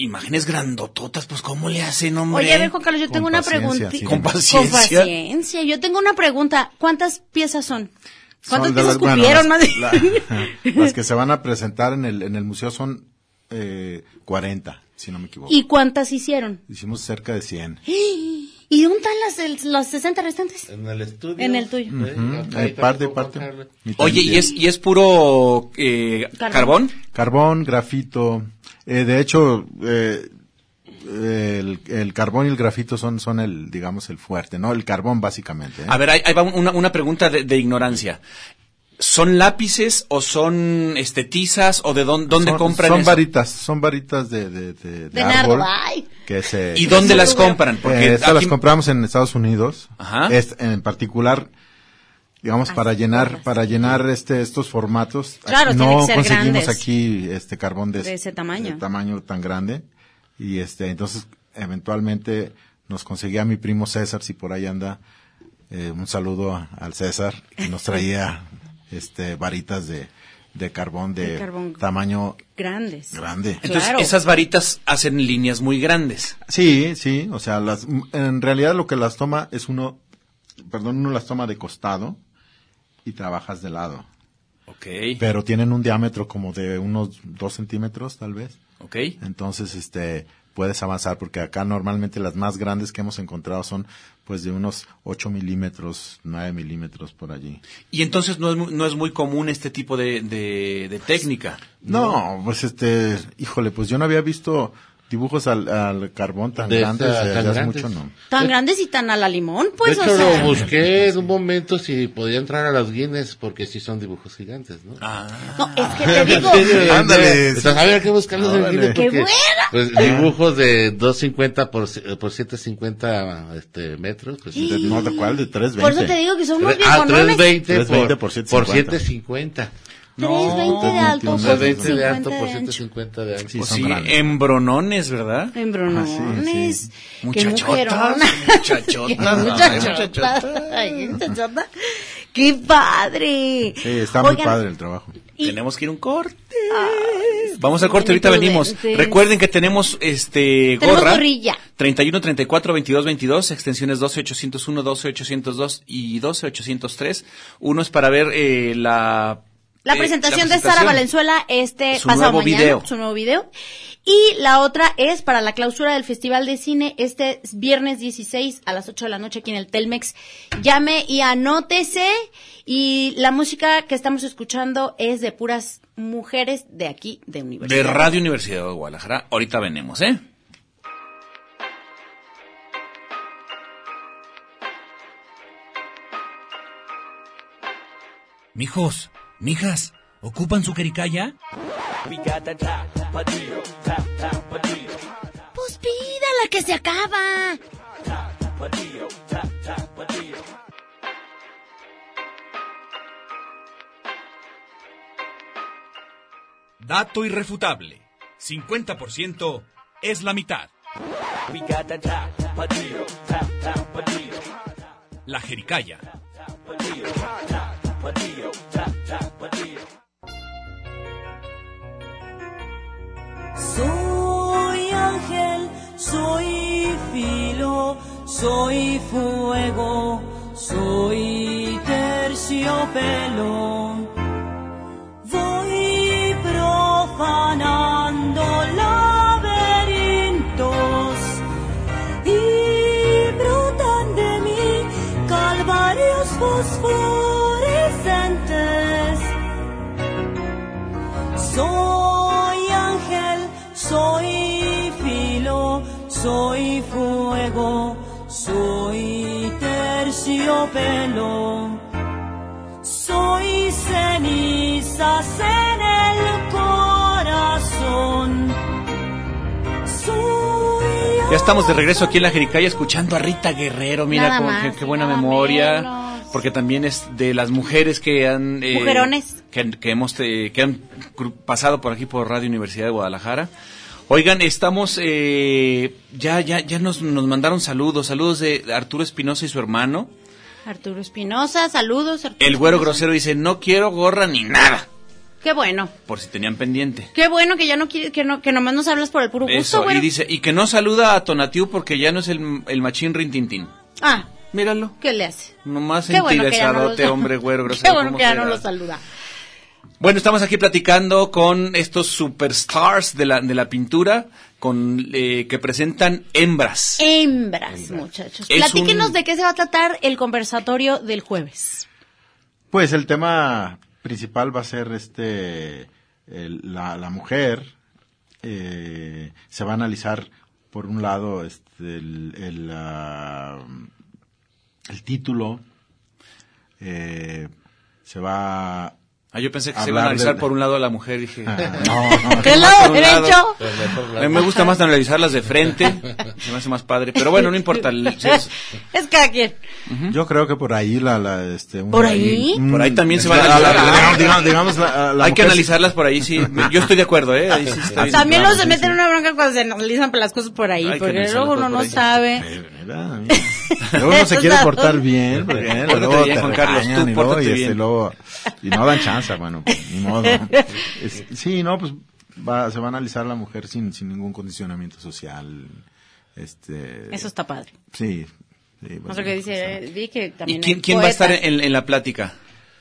Imágenes grandototas, pues cómo le hacen, hombre. Oye, a ver, Juan Carlos, yo tengo una paciencia, pregunta. sí. Con Con paciencia. paciencia. Yo tengo una pregunta. ¿Cuántas piezas son? ¿Cuántas Son piezas las- bueno, las- la- que se van a presentar en el, en el museo son eh, 40, si no me equivoco. ¿Y cuántas hicieron? Hicimos cerca de 100. ¿Y dónde están las, los 60 restantes? En el estudio. En el tuyo. Ujú, eh, parte, parte. mitad Oye, y ¿y es, y es puro eh, carbón? Carbón, grafito. Eh, de hecho, eh, el, el carbón y el grafito son, son el, digamos, el fuerte, ¿no? El carbón, básicamente. ¿eh? A ver, ahí, ahí va una, una pregunta de, de ignorancia. ¿Son lápices o son este, tizas o de dónde, dónde son, compran Son eso? varitas, son varitas de, de, de, de De árbol. Que se, ¿Y dónde las compran? Porque Eh, estas aquí- las compramos en Estados Unidos. Ajá. Es- en particular, digamos, para llenar, para llenar este, estos formatos. Claro, no que ser conseguimos grandes. aquí este carbón de, De ese tamaño. de tamaño tan grande. Y este, entonces, eventualmente nos conseguía mi primo César, si por ahí anda, eh, un saludo a- al César, que nos traía, este, varitas de, de carbón de, De carbón. tamaño Grandes. grande. Entonces, Claro. esas varitas hacen líneas muy grandes. Sí, sí, o sea, las, en realidad lo que las toma es uno, perdón, uno las toma de costado y trabajas de lado. Ok. Pero tienen un diámetro como de unos dos centímetros, tal vez. Ok. Entonces, este, puedes avanzar porque acá normalmente las más grandes que hemos encontrado son pues de unos 8 milímetros, 9 milímetros por allí. Y entonces no es, no es muy común este tipo de, de, de técnica. No, pues este, híjole, pues yo no había visto dibujos al, al carbón tan De grandes esta- tan grandes. mucho, ¿no? Tan grandes y tan a la limón, pues, de o hecho, sea. lo busqué en un momento si podía entrar a los Guinness porque sí son dibujos gigantes, ¿no? No, es que te digo. Ándale. Entonces, había que buscarlos en Órale. Guinness ¡Qué porque buena! pues, dibujos de 250 por, por 750 este, metros. Pues, De- no, ¿de cuál? De 320. Por eso te digo que somos bien ah, bonones. 320 320 por, por por 750. 750. 320 de alto, por 320 de alto 150 por de ancho. 150 de ancho. Sí, Pues sí, embronones, ¿verdad? Embronones. Qué Muchachotas, muchachotas. Muchachota. Ay, muchachota. ¡Qué padre! Sí, está muy padre el trabajo. Tenemos que ir a un corte. Vamos al corte, ahorita venimos. Recuerden que tenemos este Tenemos gorra gorrilla. 31 34 22 22, extensiones 12 801, 12 802 y 12 803. Uno es para ver eh, la La eh, presentación la de Sara presentación. Valenzuela este Su pasado nuevo mañana, video. su nuevo video. Y la otra es para la clausura del Festival de Cine este viernes 16 a las 8 de la noche aquí en el Telmex. Llame y anótese. Y la música que estamos escuchando es de puras mujeres de aquí, de Universidad. de Radio Universidad de Guadalajara. Ahorita venimos, ¿eh? Mijos, mijas, ¿ocupan su jericaya? Pues pídala que se acaba. Dato irrefutable. 50% es la mitad. La jericaya. Soy ángel, soy filo, soy fuego, soy terciopelo. Estamos de regreso aquí en la Jericaya escuchando a Rita Guerrero. Mira cómo- más qué, buena memoria. menos. Porque también es de las mujeres que han... eh, Mujerones. Que, que hemos, eh, que han pasado por aquí por Radio Universidad de Guadalajara. Oigan, estamos... eh, ya ya ya nos, nos mandaron saludos. Saludos de Arturo Espinosa y su hermano. Arturo Espinosa, saludos. Arturo El güero grosero dice, no quiero gorra ni nada. Qué bueno. Por si tenían pendiente. Qué bueno que ya no quieres, que no, que nomás nos hablas por el puro gusto, Eso, y dice, y que no saluda a Tonatiu porque ya no es el, el machín rintintín. Ah, Míralo. ¿qué le hace? Nomás Qué bueno no hombre, güero, Qué grosero. bueno ¿cómo que ya no lo saluda. Bueno, estamos aquí platicando con estos superstars de la, de la pintura con eh, que presentan hembras. Hembras, muchachos. Es Platíquenos un- de qué se va a tratar el conversatorio del jueves. Pues el tema principal va a ser este el- la, la mujer. eh, se va a analizar por un lado este el, el, ah, el título. eh, se va Ah, yo pensé que se iba a analizar de- por un lado a la mujer, dije. Ah, no, no. ¿Del lado derecho? A mí me gusta más analizarlas de frente, se me hace más padre, pero bueno, no importa. el- si es- Es cada quien. Yo creo que por ahí la, la este ¿Por ahí? un- Por ahí también se va a la- la- analizar. digamos, la- Hay que analizarlas por ahí, sí. Yo estoy de acuerdo, ¿eh? Ahí sí está bien. También los se meten sí. en una bronca cuando se analizan las cosas por ahí, Hay porque luego uno por no ahí. sabe. ¿verdad? Mira. Luego uno se quiere portar bien, porque Pórtate luego bien, te Juan Carlos, tú y luego, y, este, bien. luego- y no dan chance, bueno, pues, ni modo. Es- sí, no, pues va, se va a analizar la mujer sin, sin ningún condicionamiento social. Este, Eso está padre. Sí. sí, va a No sé ser qué dice, eh, vi que ¿Y también quién, quién va a estar en, en la plática?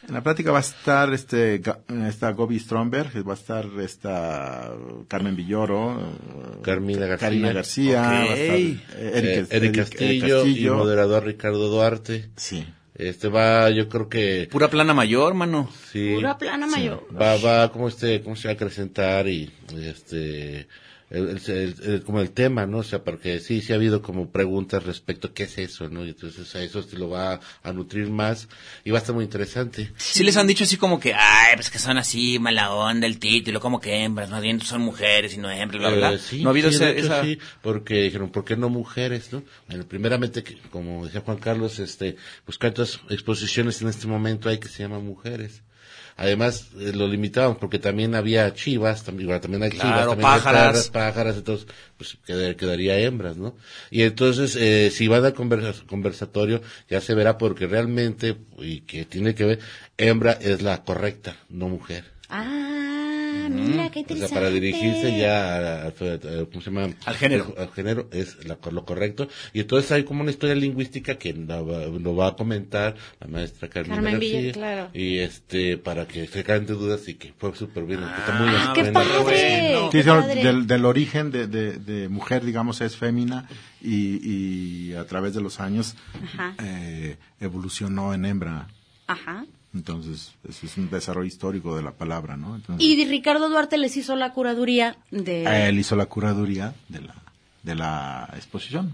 En la plática va a estar este está Gobi Stromberg, va a estar esta Carmen Villoro, eh, Carmina García. Karina García, va a estar, eh, Eh, Eric, Eric Castillo, y Castillo. moderador Ricardo Duarte. Sí. Este va, yo creo que Pura plana mayor, mano. sí. Pura plana mayor. Va, va, como este, cómo se va a acrecentar y, este, el, el- el- como el tema, ¿no? O sea, porque sí, sí ha habido como preguntas respecto a qué es eso, ¿no? Y entonces a eso se lo va a nutrir más y va a estar muy interesante. Sí les han dicho así como que, ay, pues que son así, mala onda el título, como que hembras, más bien son mujeres y no hembras, bla, bla. Eh, sí, no ha habido sí, ese- de hecho, esa... sí, porque dijeron, ¿por qué no mujeres, no? Bueno, primeramente, como decía Juan Carlos, este, pues cuántas exposiciones en este momento hay que se llaman mujeres. Además, eh, lo limitaban porque también había chivas, también, bueno, también hay Claro, chivas, también hay pájaras. perras, pájaras, entonces, pues quedar- quedaría hembras, ¿no? Y entonces, eh, si van al conversa- conversatorio, ya se verá porque realmente, y que tiene que ver, hembra es la correcta, no mujer. Ah, mira, qué O sea, interesante. para dirigirse ya a- a- a- ¿cómo se llama? Al género. Al género es la- lo correcto. Y entonces hay como una historia lingüística que lo va, lo va a comentar la maestra Carmen, Carmen García. Villa, claro. Y este, para que se caen de dudas y que fue súper bien. está muy Ah, qué padre. Sí, qué sí, padre. del, del origen de, de, de mujer, digamos, es fémina y, y a través de los años eh, evolucionó en hembra. Ajá. Entonces, eso es un desarrollo histórico de la palabra, ¿no? Entonces, Y Ricardo Duarte les hizo la curaduría de... él hizo la curaduría de la, de la exposición.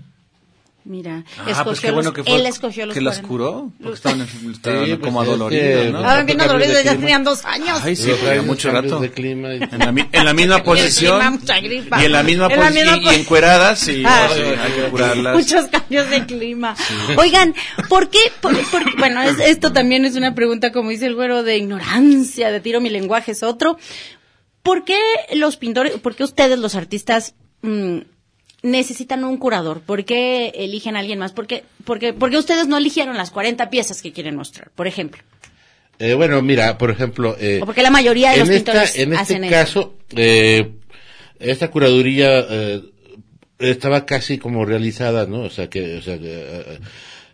Mira, Ah, escogió pues qué los- bueno que fue, él escogió los que las 40. curó, porque estaban, estaban Sí, pues como es adoloridas, que- ¿no? Estaban bien adoloridos, ya clima. tenían dos años. Ay, sí, tenía mucho rato. de clima y- En la, en la misma clima, posición mucha gripa. y en la misma En la posición y, y encueradas, sí, Ah. sí, hay que curarlas. Muchos cambios de clima. Oigan, ¿por qué? por- por- bueno, es- esto también es una pregunta, como dice el güero, de ignorancia, de tiro mi lenguaje es otro. ¿Por qué los pintores, por qué ustedes los artistas mm, necesitan un curador? ¿Por qué eligen a alguien más? ¿Por qué, porque, porque ustedes no eligieron las 40 piezas que quieren mostrar, por ejemplo? Eh, bueno, mira, por ejemplo... eh, O porque la mayoría de los esta- pintores En este hacen eso. caso, eh, esta curaduría eh, estaba casi como realizada, ¿no? O sea, que, o sea, que,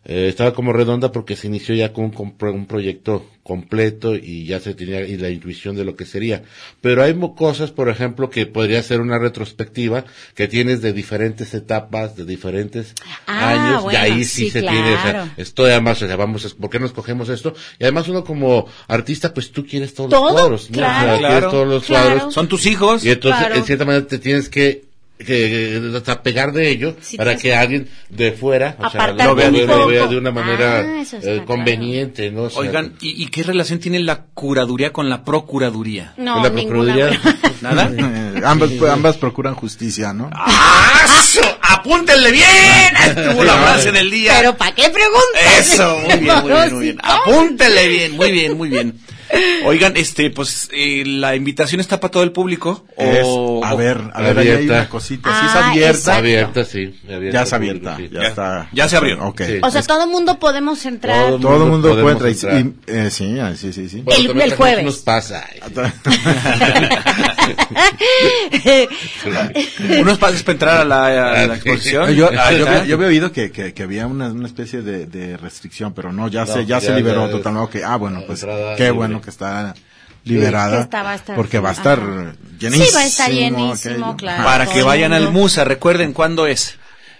eh, estaba como redonda porque se inició ya con un, proyecto completo y ya se tenía y la intuición de lo que sería. Pero hay cosas, por ejemplo, que podría ser una retrospectiva que tienes de diferentes etapas, de diferentes Ah, años, bueno, y ahí sí, sí, se tiene, o sea, claro. esto además, o sea, vamos, a- ¿por qué no escogemos esto? Y además uno como artista, pues tú quieres todos Todo, los cuadros, ¿no? O sea, claro. quieres Claro, todos los claro. cuadros. Son tus hijos. Y entonces, Claro. en cierta manera, te tienes que, que, que desapegar de ello Sí, para que alguien de fuera, o sea, lo vea, lo vea- de una manera Ah, eh, claro. conveniente, ¿no? O sea, Oigan, ¿y, y qué relación tiene la curaduría con la procuraduría? No, la procuraduría-. ¿Nada? Eh, ambas, ambas procuran justicia, ¿no? ¡Aso! ¡Apúntenle bien! Estuvo la frase del día. Pero ¿para qué preguntas? Eso, muy bien, muy bien, muy bien. Apúntenle bien, muy bien, muy bien. Oigan, este, pues, eh, la invitación está para todo el público. Es- o, a o- ver, a ver, ahí hay una cosita. Sí es Ah, abierta. exacto. abierta, sí. abierta Ya es abierta. público, sí. Ya, Ya- está. ya se abrió. Ok. Sí. O sea, todo mundo podemos entrar. Todo Todo el mundo puede entrar. entrar. Y, eh, sí, ah, sí, sí, sí. Bueno, El- el jueves. nos pasa. unos pases para entrar a la, a la exposición. Yo, ah, yo, Ah, había- yo había oído que, que, que había una, una especie de, de restricción, pero no, ya No, se, ya, ya se liberó totalmente. Ok, ah, bueno, pues qué libre. bueno que está liberada. Que está- va estar- porque va a estar ajá. llenísimo. Sí, va a estar llenísimo, aquello. claro. Para que vayan al. Musa, recuerden cuándo es.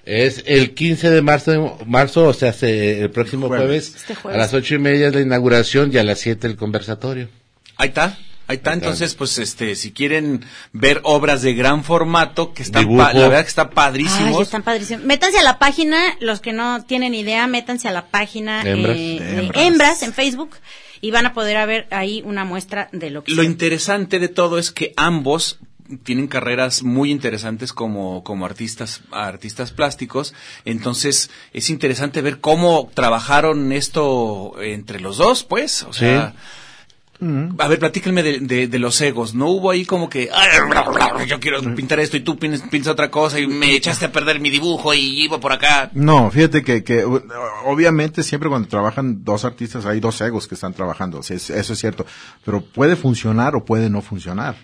Es el 15 de marzo, marzo o sea, se- el próximo Jueves. jueves, Este jueves. a las ocho y media es la inauguración y a las siete el conversatorio. Ahí está. Ahí está, entonces, pues, este, si quieren ver obras de gran formato, que están, pa- la verdad que están Ay, padrísimos. están padrísimos. Métanse a la página, los que no tienen idea, métanse a la página Hembras. eh, De de Hembras. Hembras en Facebook y van a poder ver ahí una muestra de lo que Lo interesante de todo es que ambos tienen carreras muy interesantes como, como artistas, artistas plásticos. Entonces, es interesante ver cómo trabajaron esto entre los dos, pues. O sea, a ver, platíquenme de, de, de los egos. ¿No hubo ahí como que, "Ay, bla, bla, bla, yo quiero pintar esto y tú pin- piensas otra cosa y me echaste a perder mi dibujo y iba por acá? No, fíjate que, que obviamente siempre cuando trabajan dos artistas hay dos egos que están trabajando, es- eso es cierto, pero puede funcionar o puede no funcionar.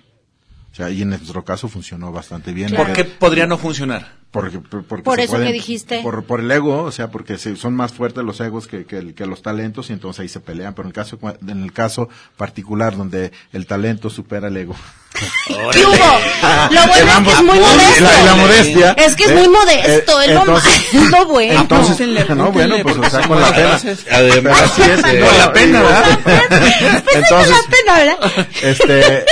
O sea, y en nuestro caso funcionó bastante bien. ¿Por qué podría no funcionar? Porque, por- porque Por eso que dijiste. Por, por el ego, o sea, porque se- son más fuertes los egos que, que, que los talentos y entonces ahí se pelean. Pero en el caso, en el caso particular donde el talento supera el ego. ¿Qué hubo? Lo bueno es que es muy modesto. La, la modestia. Es que es eh, muy modesto, eh, es lo entonces- es lo bueno. Entonces, no, bueno, pues o sea, con la pena. Además, Así es, eh, no, Con la pena, ¿verdad? Entonces, la pena, ¿verdad? este,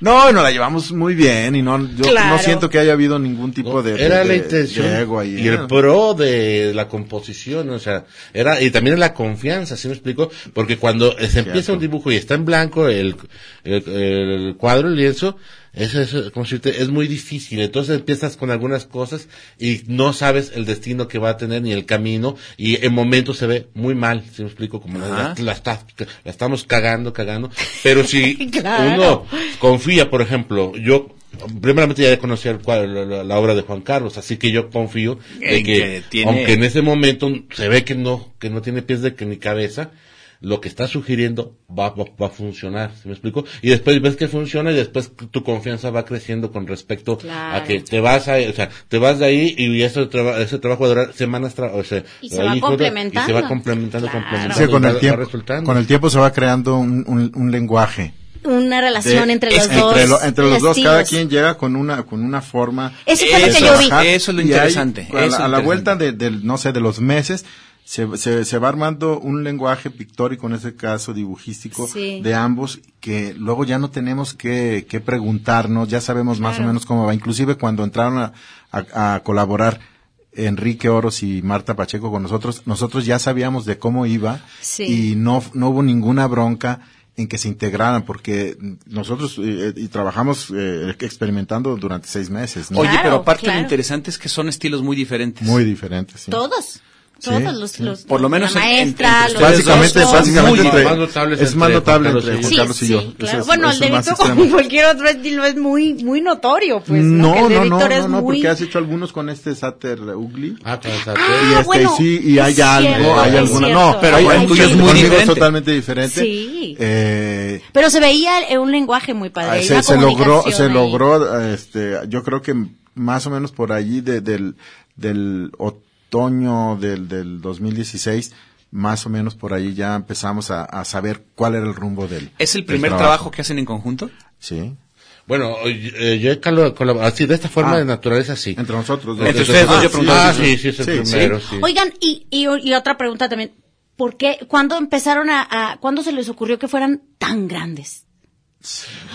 no, nos la llevamos muy bien y no, yo Claro. no siento que haya habido ningún tipo de, era de- la de- intención ahí. y el pro de la composición, o sea, era y también la confianza, ¿sí me explico? Porque cuando se empieza un dibujo y está en blanco el, el, el cuadro, el lienzo, eso es, como decirte, es muy difícil. Entonces empiezas con algunas cosas y no sabes el destino que va a tener ni el camino y en momentos se ve muy mal, ¿sí me explico? Como la, la está- la estamos cagando, cagando. Pero si Claro. uno confía, por ejemplo, yo primeramente ya conocía la, obra de Juan Carlos, así que yo confío de En que, que tiene- aunque en ese momento se ve que no, que no tiene pies de que ni cabeza, lo que está sugiriendo va, va, va a funcionar, ¿sí me explico? Y después ves que funciona y después tu confianza va creciendo con respecto Claro. a que te vas a, o sea, te vas de ahí y ese, traba- ese trabajo va a durar semanas, tra- o sea, Y se va complementando. Y se va complementando, Claro. complementando. Sí, con el va- tiempo, va resultando. con el tiempo se va creando un, un, un lenguaje. Una relación de- entre los entre dos. lo- entre los dos, cada quien llega con una, con una forma. Eso fue lo de que yo vi. Eso es lo interesante, a, la, vuelta de, del, no sé, de los meses, se, se, se va armando un lenguaje pictórico, en ese caso dibujístico, Sí. de ambos, que luego ya no tenemos que, que preguntarnos, ya sabemos más o menos cómo va. Inclusive cuando entraron a, a- a colaborar Enrique Oros y Marta Pacheco con nosotros, nosotros ya sabíamos de cómo iba Sí. y no, no hubo ninguna bronca en que se integraran, porque nosotros eh, y trabajamos eh, experimentando durante seis meses, ¿no? Oye, Claro, pero aparte claro. lo interesante es que son estilos muy diferentes. Muy diferentes, sí. Todos. Todos Sí, los, sí. los- Por lo la menos en- maestra, entre los Básicamente, dos, básicamente muy entre- más notables es más entre notable entre Carlos y Juan Sí, Carlos y sí, yo. claro. Eso es- bueno, el de Víctor, como cualquier otro estilo, es muy, muy notorio, pues. No, no, no, no, no, no, muy. porque has hecho algunos con este Sater Ugly. Ah. Ah, y este, bueno, sí, y hay algo, cierto, hay alguna, no, Pero hay, el tuyo es muy diferente. totalmente diferente. Sí. Eh, Pero se veía un lenguaje muy padre. Ah, se, se logró, se logró, este, yo creo que más o menos por allí de- del, del otoño del, del 2016, más o menos por allí ya empezamos a, a saber cuál era el rumbo del. ¿Es el primer trabajo que hacen en conjunto? Sí. Bueno, eh, yo he colaborado, así, de esta forma Ah. de naturaleza, sí. Entre nosotros. Entre ustedes dos, yo Ah, preguntaba Ah, si- sí, sí, es el Sí, primero, sí. Oigan, y, y, y otra pregunta también. ¿Por qué, cuándo empezaron a, a, cuándo se les ocurrió que fueran tan grandes?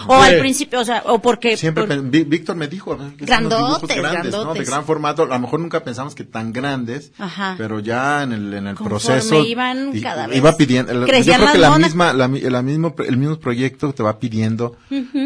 O al principio, o sea, o porque... Siempre por- Víctor me dijo, son Grandotes, grandes, ¿no? De gran formato. A lo mejor nunca pensamos que tan grandes, Ajá. pero ya en el, en el Conforme proceso iban y- cada vez iba pidiendo. el- yo creo las que la monas. misma, la, mi- la mismo, el mismo proyecto te va pidiendo,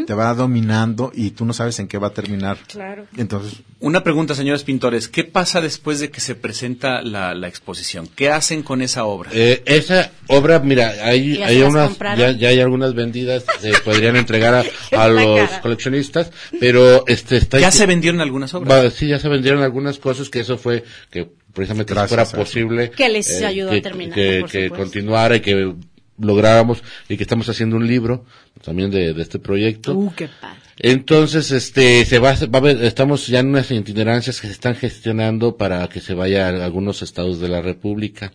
te va dominando y tú no sabes en qué va a terminar. Claro. Entonces, Una pregunta, señores pintores. ¿Qué pasa después de que se presenta la, la exposición? ¿Qué hacen con esa obra? Eh, esa obra, mira, hay, ¿Ya hay unas, ya, ya hay algunas vendidas, se podrían entregar a, los cara. coleccionistas, pero este está ¿Ya se vendieron algunas obras? Va, sí, ya se vendieron algunas cosas que eso fue que precisamente si Gracias fuera a eso. posible Que les ayudó a terminar, que, por que continuara y que lográramos y que estamos haciendo un libro también de, de este proyecto. Uh, qué padre. Entonces, este, se va, va a ver, estamos ya en unas itinerancias que se están gestionando para que se vaya a algunos estados de la República.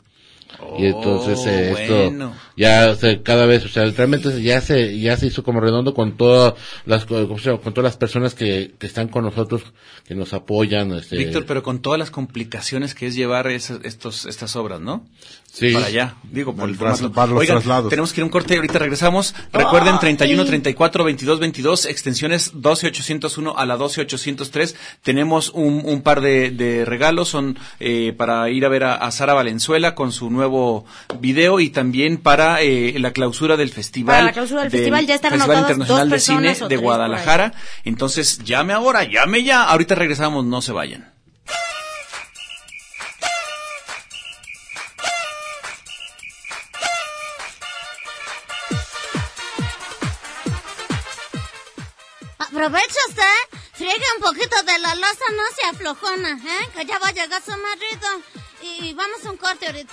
Y entonces eh, esto bueno. Ya o sea, cada vez, o sea, realmente ya se ya se hizo como redondo con todas las con todas las personas que, que están con nosotros, que nos apoyan, este, Víctor, pero con todas las complicaciones que es llevar esas- estos, estas obras, ¿no? Sí. Para allá, digo, por El el tras- para los Oigan, traslados. tenemos que ir a un corte y ahorita regresamos. Recuerden, 31, 34, 22, 22, extensiones 12801 a la 12803. Tenemos un, un par de, de regalos, son eh, para ir a ver a, a Sara Valenzuela con su nuevo video y también para eh, la clausura del festival. Para la clausura del festival ya están Festival anotadas Internacional dos de Cine de Guadalajara. Entonces, llame ahora, llame ya. Ahorita regresamos, no se vayan. Aprovecha usted, friegue un poquito de la losa, no se aflojona, ¿eh? Que ya va a llegar su marido. Y vamos a un corte ahorita.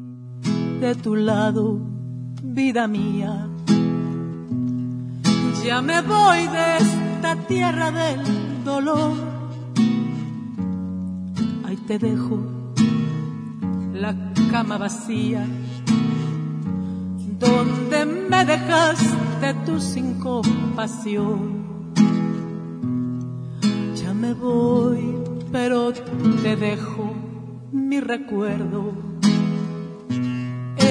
de tu lado, vida mía. Ya me voy de esta tierra del dolor. Ahí te dejo la cama vacía, donde me dejaste tú sin compasión. Ya me voy, pero te dejo mi recuerdo.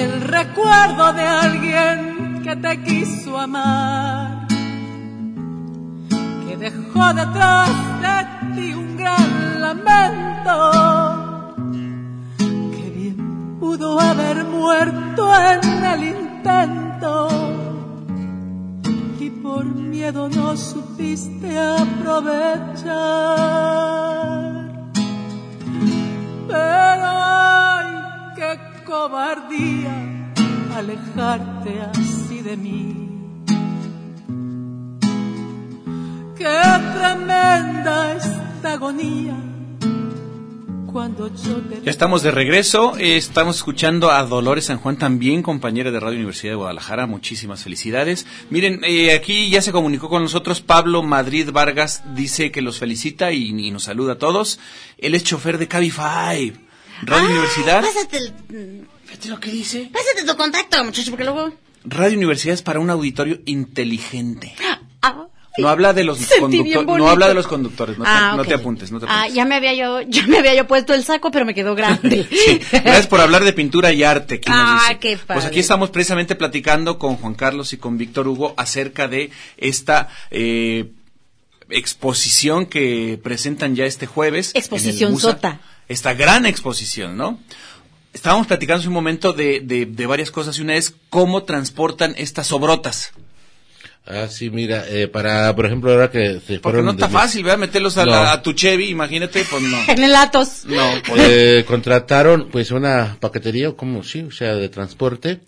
El recuerdo de alguien que te quiso amar, que dejó detrás de ti un gran lamento, que bien pudo haber muerto en el intento y por miedo no supiste aprovechar. Pero cobardía alejarte así de mí. Qué tremenda esta agonía cuando yo estamos de regreso. Estamos escuchando a Dolores San Juan, también compañera de Radio Universidad de Guadalajara. Muchísimas felicidades. Miren, eh, aquí ya se comunicó con nosotros Pablo Madrid Vargas. Dice que los felicita y, y nos saluda a todos. Él es chofer de Cabify. Radio Universidad. Pásate, el- Fíjate lo que dice. pásate tu contacto, muchacho, porque luego... Radio Universidad es para un auditorio inteligente. Ah, No habla de los conductores, no habla de los conductores, no te, Ah, no te apuntes, no te Ah, apuntes. ya me había yo, ya me había yo puesto el saco, pero me quedó grande. Gracias por hablar de pintura y arte. Ah, dice. qué padre. Pues aquí estamos precisamente platicando con Juan Carlos y con Víctor Hugo acerca de esta eh, exposición que presentan ya este jueves. Exposición Musa. sota. Esta gran exposición, ¿no? Estábamos platicando hace un momento de, de, de varias cosas y una es cómo transportan estas obrotas. Ah, sí, mira, eh, para, por ejemplo, ahora que se Porque fueron... no está de- fácil, ¿verdad? Meterlos a, No. la- a tu Chevy, imagínate, pues no. en el Atos. No, pues, Eh, contrataron pues una paquetería o como sí, o sea, de transporte,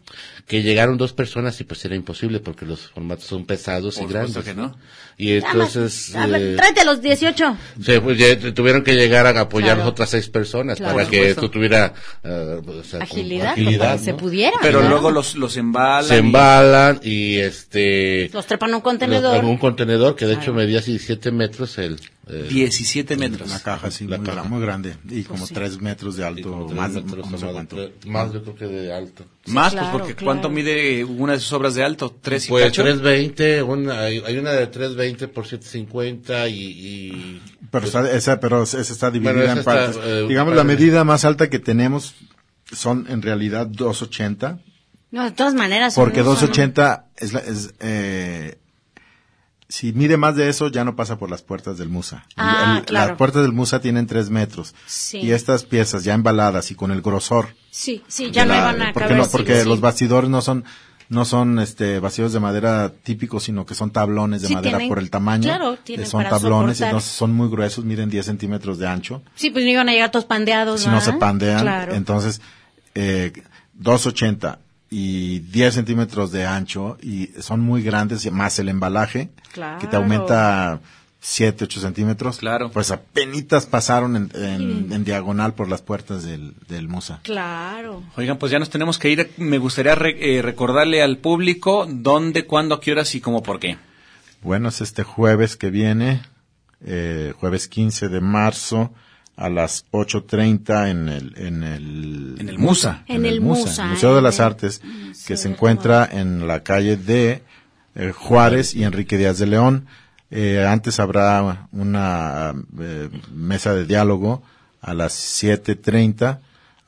que llegaron dos personas y pues era imposible porque los formatos son pesados Por y grandes. supuesto que no. Y entonces A ver, eh, tráete a los 18. se, pues, tuvieron que llegar a apoyar Claro. otras seis personas Claro. para que esto tuviera eh, o sea, como Agilidad, se pudiera. Pero claro. luego los, los embalan. se y- embalan y este Los trepan a un contenedor. los- un contenedor que de hecho medía 17 metros el eh, 17 metros. Una caja así, La muy, caja. muy grande. Y como sí. tres metros de alto, como tres más, metros no sé más, cuánto. de- más yo creo que de alto. Más, claro, pues porque claro. ¿cuánto mide una de sus obras de alto? ¿Tres y Pues cacho? 320, una, hay, hay una de 320 por 750 y... y Pero, está, esa, pero esa está dividida esa en está, partes. eh, Digamos, la medida más alta que tenemos son en realidad 280. No, de todas maneras. Porque son- 280 es, la, es eh, si mide más de eso ya no pasa por las puertas del Musa. Ah, el- claro. Las puertas del Musa tienen tres metros. Sí. Y estas piezas ya embaladas y con el grosor. Sí, sí, ya no iban a porque caber. no, sí, porque sí. los bastidores no son no son este bastidores de madera típicos, sino que son tablones de Sí, madera tienen- por el tamaño. claro, tienen son para tablones, soportar. entonces son muy gruesos, miden 10 centímetros de ancho. Sí, pues no iban a llegar todos pandeados. si no se ¿verdad? pandean, Claro. entonces eh, 280 y 10 centímetros de ancho y son muy grandes, más el embalaje, Claro. que te aumenta 7, 8 centímetros. Claro. Pues apenas pasaron en, en- en diagonal por las puertas del, del Musa. Claro. Oigan, pues ya nos tenemos que ir. Me gustaría re- eh, recordarle al público dónde, cuándo, a qué horas y cómo, por qué. Bueno, es este jueves que viene, eh, jueves 15 de marzo a las 8.30 en el, en el, En el Musa. En el Musa, Museo de las el Artes, Museo que se encuentra en la calle de eh, Juárez y Enrique Díaz de León. Eh, antes habrá una eh, mesa de diálogo a las 7.30,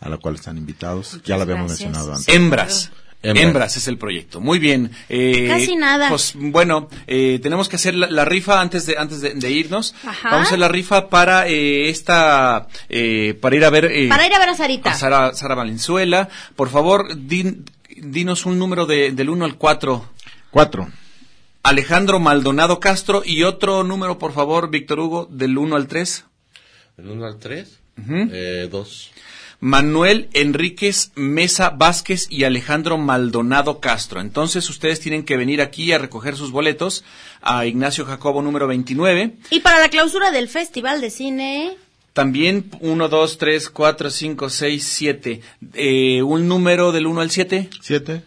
a la cual están invitados. ya la habíamos gracias. mencionado antes. Hembras. Hembras. Hembras. es el proyecto. Muy bien. Eh, Casi nada. Pues bueno, eh, tenemos que hacer la, la rifa antes de antes de, de irnos. Ajá. Vamos a hacer la rifa para eh, esta eh, para ir a ver eh, Para ir a ver a Sarita. a Sara, Sara Valenzuela. Por favor, din- dinos un número de, del 1 al 4. Cuatro. Alejandro Maldonado Castro y otro número, por favor, Víctor Hugo, del 1 al 3. ¿Del 1 al 3? Ujú. eh, 2. Manuel Enríquez Mesa Vázquez y Alejandro Maldonado Castro. Entonces ustedes tienen que venir aquí a recoger sus boletos a Ignacio Jacobo número 29. Y para la clausura del Festival de Cine, También 1, 2, 3, 4, 5, 6, 7. Eh, un número del 1 al 7. Siete.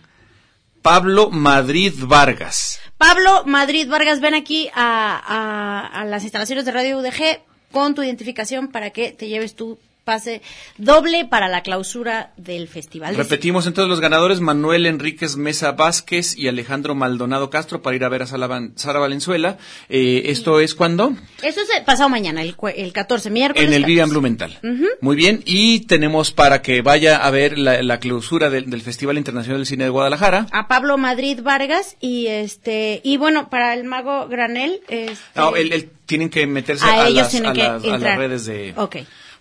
Pablo Madrid Vargas. Pablo Madrid Vargas, ven aquí a, a- a las instalaciones de Radio UDG con tu identificación para que te lleves tu pase doble para la clausura del Festival. Repetimos entonces los ganadores, Manuel Enríquez Mesa Vázquez y Alejandro Maldonado Castro para ir a ver a Van- Sara Valenzuela. Eh, ¿Esto es cuándo? Eso es el pasado mañana, el, el 14, miércoles. En el 14. Vivian Blumenthal. Muy bien, y tenemos para que vaya a ver la, la clausura del, del Festival Internacional del Cine de Guadalajara. A Pablo Madrid Vargas y este y bueno para el mago Granel este, No, él, él- tienen que meterse a, las, a las- a las redes de... Ok.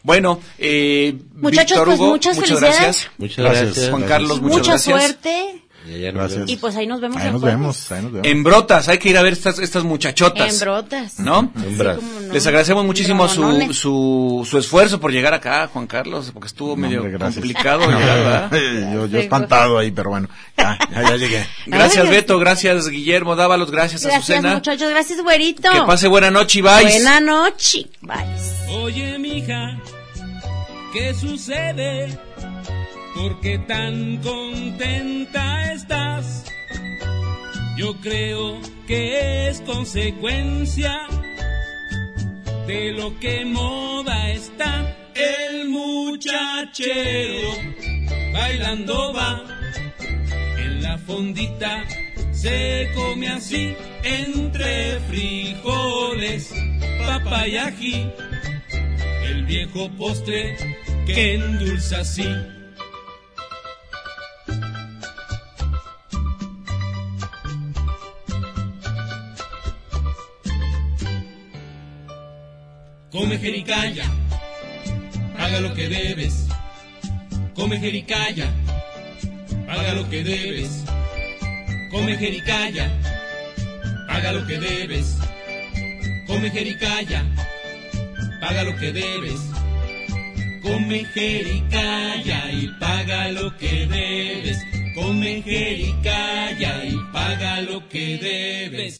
Bueno, eh, Muchachos, Víctor pues, Hugo, muchas muchas felicidades. gracias. Muchas gracias. Juan Gracias. Carlos, muchas Mucha gracias. suerte Y nos Gracias. y pues ahí nos vemos Ahí nos vemos, ahí nos vemos. En brotas, hay que ir a ver estas, estas muchachotas. En brotas. ¿No? Hembras. cómo no. Les agradecemos muchísimo su, su, su esfuerzo por llegar acá, Juan Carlos, porque estuvo No, medio hombre, gracias. complicado. llegar, ¿verdad? yo, yo espantado ahí, pero bueno, ya, ya, ya llegué. Gracias Ay, Beto, gracias Guillermo Dávalos, gracias, Gracias Azucena. muchachos, gracias güerito. Que pase buena noche y bye. Buena noche. Bye. Oye, mija, ¿qué sucede? ¿Por qué tan contenta estás? Yo creo que es consecuencia de lo que moda está. El muchachero bailando va en la fondita. Se come así entre frijoles, papa y ají. El viejo postre que endulza así. Come jericaya, paga lo que debes. Come jericaya, paga lo que debes. Come jericaya, paga lo que debes. Come jericaya, paga lo que debes. Come jericaya y paga lo que debes. Come jericaya y paga lo que debes.